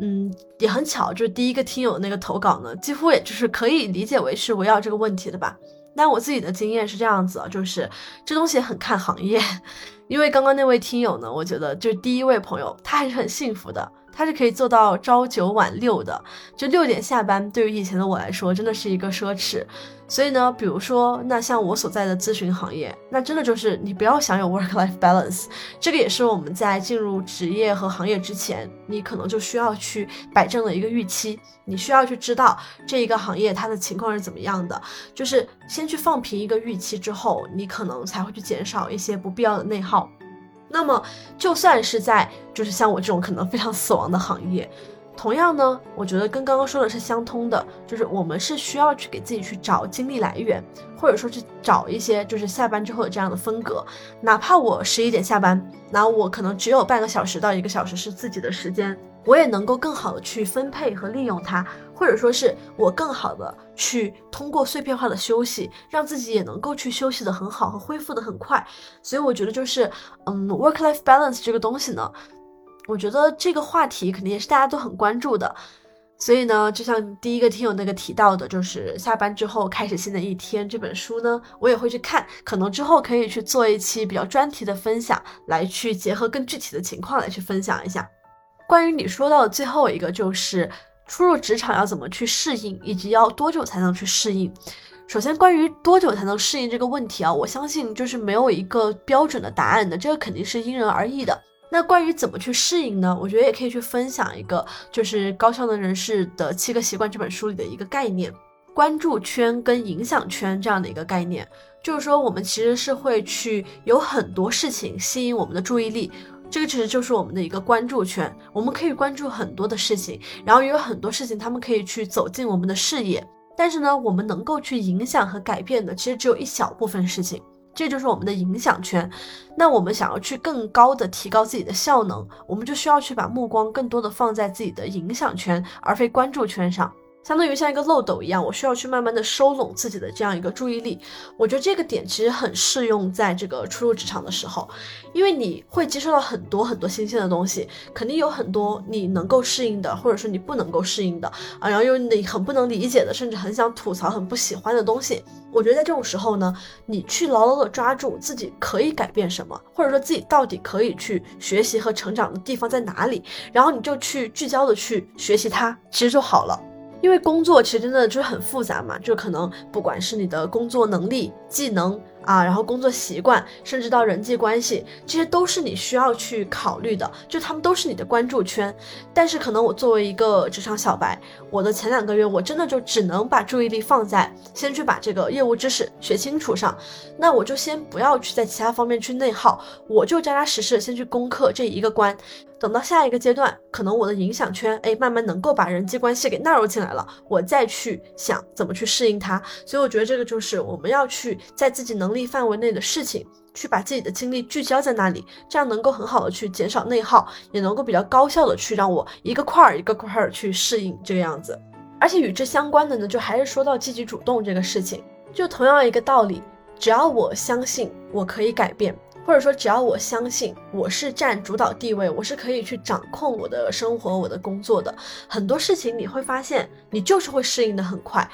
嗯，也很巧，就是第一个听友那个投稿呢，几乎也就是可以理解为是围绕这个问题的吧。但我自己的经验是这样子啊，就是这东西很看行业，因为刚刚那位听友呢，我觉得就是第一位朋友，他还是很幸福的。他是可以做到朝九晚六的，就六点下班，对于以前的我来说，真的是一个奢侈。所以呢，比如说，那像我所在的咨询行业，那真的就是你不要想有 work-life balance，这个也是我们在进入职业和行业之前，你可能就需要去摆正的一个预期。你需要去知道这一个行业它的情况是怎么样的，就是先去放平一个预期之后，你可能才会去减少一些不必要的内耗。那么，就算是在就是像我这种可能非常死亡的行业，同样呢，我觉得跟刚刚说的是相通的，就是我们是需要去给自己去找精力来源，或者说去找一些就是下班之后的这样的风格，哪怕我十一点下班，那我可能只有半个小时到一个小时是自己的时间。我也能够更好的去分配和利用它，或者说是我更好的去通过碎片化的休息，让自己也能够去休息的很好和恢复的很快。所以我觉得就是，嗯，work-life balance 这个东西呢，我觉得这个话题肯定也是大家都很关注的。所以呢，就像第一个听友那个提到的，就是下班之后开始新的一天这本书呢，我也会去看，可能之后可以去做一期比较专题的分享，来去结合更具体的情况来去分享一下。关于你说到的最后一个，就是初入职场要怎么去适应，以及要多久才能去适应。首先，关于多久才能适应这个问题啊，我相信就是没有一个标准的答案的，这个肯定是因人而异的。那关于怎么去适应呢？我觉得也可以去分享一个，就是《高效能人士的七个习惯》这本书里的一个概念——关注圈跟影响圈这样的一个概念。就是说，我们其实是会去有很多事情吸引我们的注意力。这个其实就是我们的一个关注圈，我们可以关注很多的事情，然后也有很多事情他们可以去走进我们的视野，但是呢，我们能够去影响和改变的，其实只有一小部分事情。这就是我们的影响圈。那我们想要去更高的提高自己的效能，我们就需要去把目光更多的放在自己的影响圈，而非关注圈上。相当于像一个漏斗一样，我需要去慢慢的收拢自己的这样一个注意力。我觉得这个点其实很适用在这个初入职场的时候，因为你会接受到很多很多新鲜的东西，肯定有很多你能够适应的，或者说你不能够适应的啊，然后有你很不能理解的，甚至很想吐槽、很不喜欢的东西。我觉得在这种时候呢，你去牢牢的抓住自己可以改变什么，或者说自己到底可以去学习和成长的地方在哪里，然后你就去聚焦的去学习它，其实就好了。因为工作其实真的就是很复杂嘛，就可能不管是你的工作能力、技能。啊，然后工作习惯，甚至到人际关系，这些都是你需要去考虑的，就他们都是你的关注圈。但是可能我作为一个职场小白，我的前两个月我真的就只能把注意力放在先去把这个业务知识学清楚上，那我就先不要去在其他方面去内耗，我就扎扎实实先去攻克这一个关。等到下一个阶段，可能我的影响圈哎慢慢能够把人际关系给纳入进来了，我再去想怎么去适应它。所以我觉得这个就是我们要去在自己能力。范围内的事情，去把自己的精力聚焦在那里，这样能够很好的去减少内耗，也能够比较高效的去让我一个块儿一个块儿去适应这个样子。而且与之相关的呢，就还是说到积极主动这个事情，就同样一个道理，只要我相信我可以改变，或者说只要我相信我是占主导地位，我是可以去掌控我的生活、我的工作的，很多事情你会发现，你就是会适应的很快。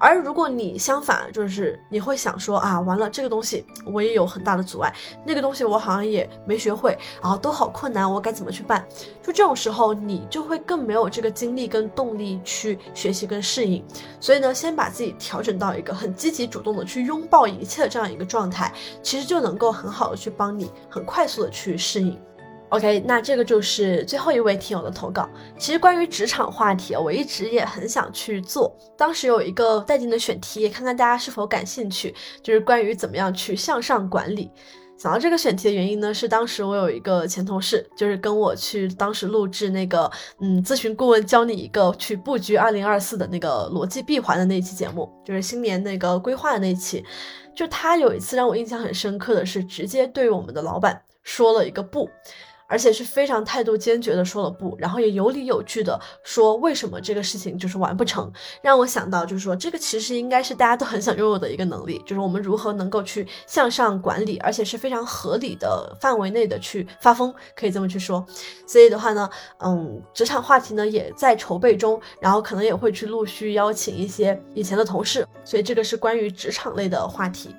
而如果你相反，就是你会想说啊，完了这个东西我也有很大的阻碍，那个东西我好像也没学会，然后都好困难，我该怎么去办？就这种时候，你就会更没有这个精力跟动力去学习跟适应。所以呢，先把自己调整到一个很积极主动的去拥抱一切的这样一个状态，其实就能够很好的去帮你很快速的去适应。OK，那这个就是最后一位听友的投稿。其实关于职场话题，我一直也很想去做。当时有一个待定的选题，看看大家是否感兴趣，就是关于怎么样去向上管理。想到这个选题的原因呢，是当时我有一个前同事，就是跟我去当时录制那个嗯咨询顾问教你一个去布局二零二四的那个逻辑闭环的那一期节目，就是新年那个规划的那一期。就他有一次让我印象很深刻的是，直接对我们的老板说了一个不。而且是非常态度坚决的说了不，然后也有理有据的说为什么这个事情就是完不成，让我想到就是说这个其实应该是大家都很想拥有的一个能力，就是我们如何能够去向上管理，而且是非常合理的范围内的去发疯，可以这么去说。所以的话呢，嗯，职场话题呢也在筹备中，然后可能也会去陆续邀请一些以前的同事，所以这个是关于职场类的话题。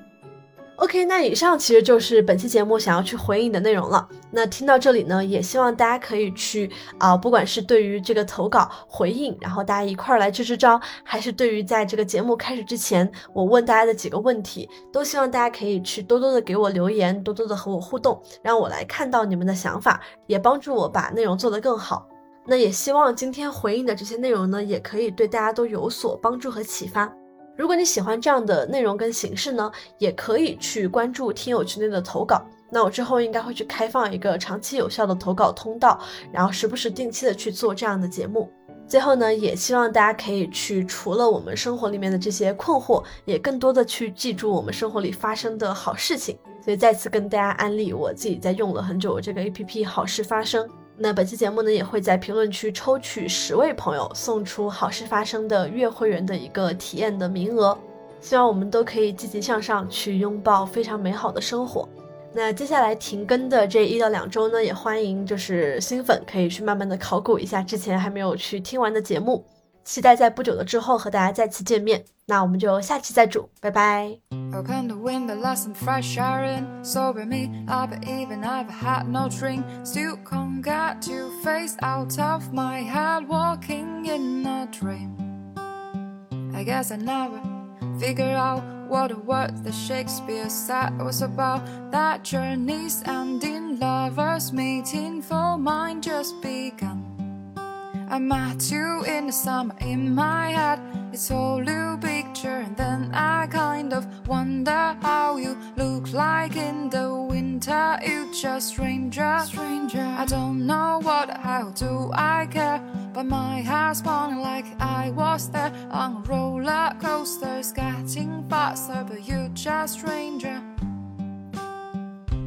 OK，那以上其实就是本期节目想要去回应的内容了。那听到这里呢，也希望大家可以去啊，不管是对于这个投稿回应，然后大家一块儿来支支招，还是对于在这个节目开始之前我问大家的几个问题，都希望大家可以去多多的给我留言，多多的和我互动，让我来看到你们的想法，也帮助我把内容做得更好。那也希望今天回应的这些内容呢，也可以对大家都有所帮助和启发。如果你喜欢这样的内容跟形式呢，也可以去关注听友群内的投稿。那我之后应该会去开放一个长期有效的投稿通道，然后时不时定期的去做这样的节目。最后呢，也希望大家可以去除了我们生活里面的这些困惑，也更多的去记住我们生活里发生的好事情。所以再次跟大家安利我自己在用了很久这个 APP 好事发生。那本期节目呢，也会在评论区抽取十位朋友，送出好事发生的月会员的一个体验的名额。希望我们都可以积极向上，去拥抱非常美好的生活。那接下来停更的这一到两周呢，也欢迎就是新粉可以去慢慢的考古一下之前还没有去听完的节目。期待在不久的之后和大家再次见面，那我们就下期再煮，拜拜。Open the window, let some fresh air in. Sober me up, even I've had no drink. Still can't get your face out of my head, walking in a dream. I guess I never figured out what the words that Shakespeare said was about. That journey's ending, lovers meeting, for mine just begun. I met you in the summer in my head. It's all a picture, and then I kind of wonder how you look like in the winter. You just stranger, stranger. I don't know what, how do I care? But my heart's pounding like I was there on a roller coaster. It's getting faster, but you just stranger.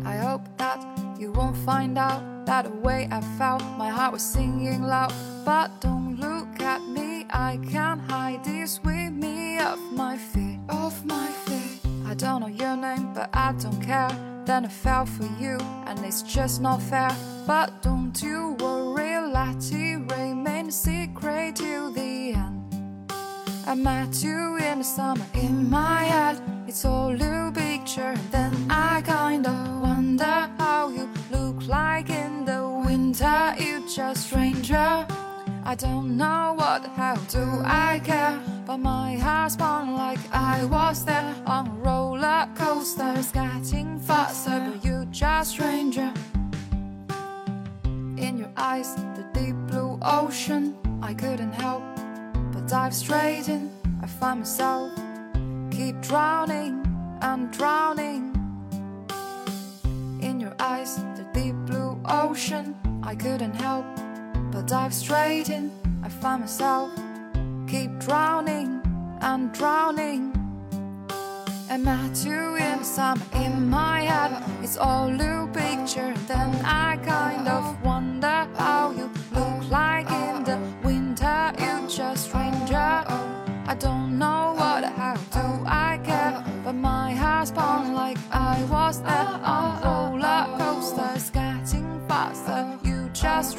I hope that you won't find out that the way I felt, my heart was singing loud. But don't look at me, I can't hide this with me off my feet, off my feet. I don't know your name, but I don't care. Then I fell for you, and it's just not fair. But don't you worry, let it remain a secret till the end. I met you in the summer in my head. It's all a picture, and then I kinda wonder how you look like in the winter. You just stranger. I don't know what how do I care, but my heart spun like I was there on roller coaster. It's getting faster, but you just stranger. In your eyes, the deep blue ocean. I couldn't help but dive straight in. I find myself keep drowning and drowning. In your eyes, the deep blue ocean. I couldn't help but dive straight in. I find myself keep drowning and drowning. Am I you in in my head. It's all a picture. Then I kind of wonder how you look like in the winter. You just stranger. I don't know what hell do I care, but my heart's spun like I was there on roller coaster. Getting faster. You just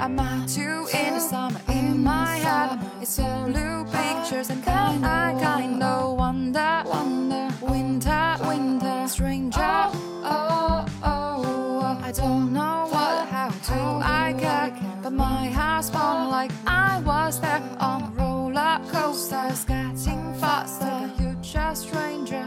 I'm out to in the summer in my head. It's blue pictures and kind I kind of wonder, wonder, winter, winter, stranger. Oh, oh, oh, I don't know what how to I get, but my house felt like I was there on a roller coaster, getting faster. You're just stranger.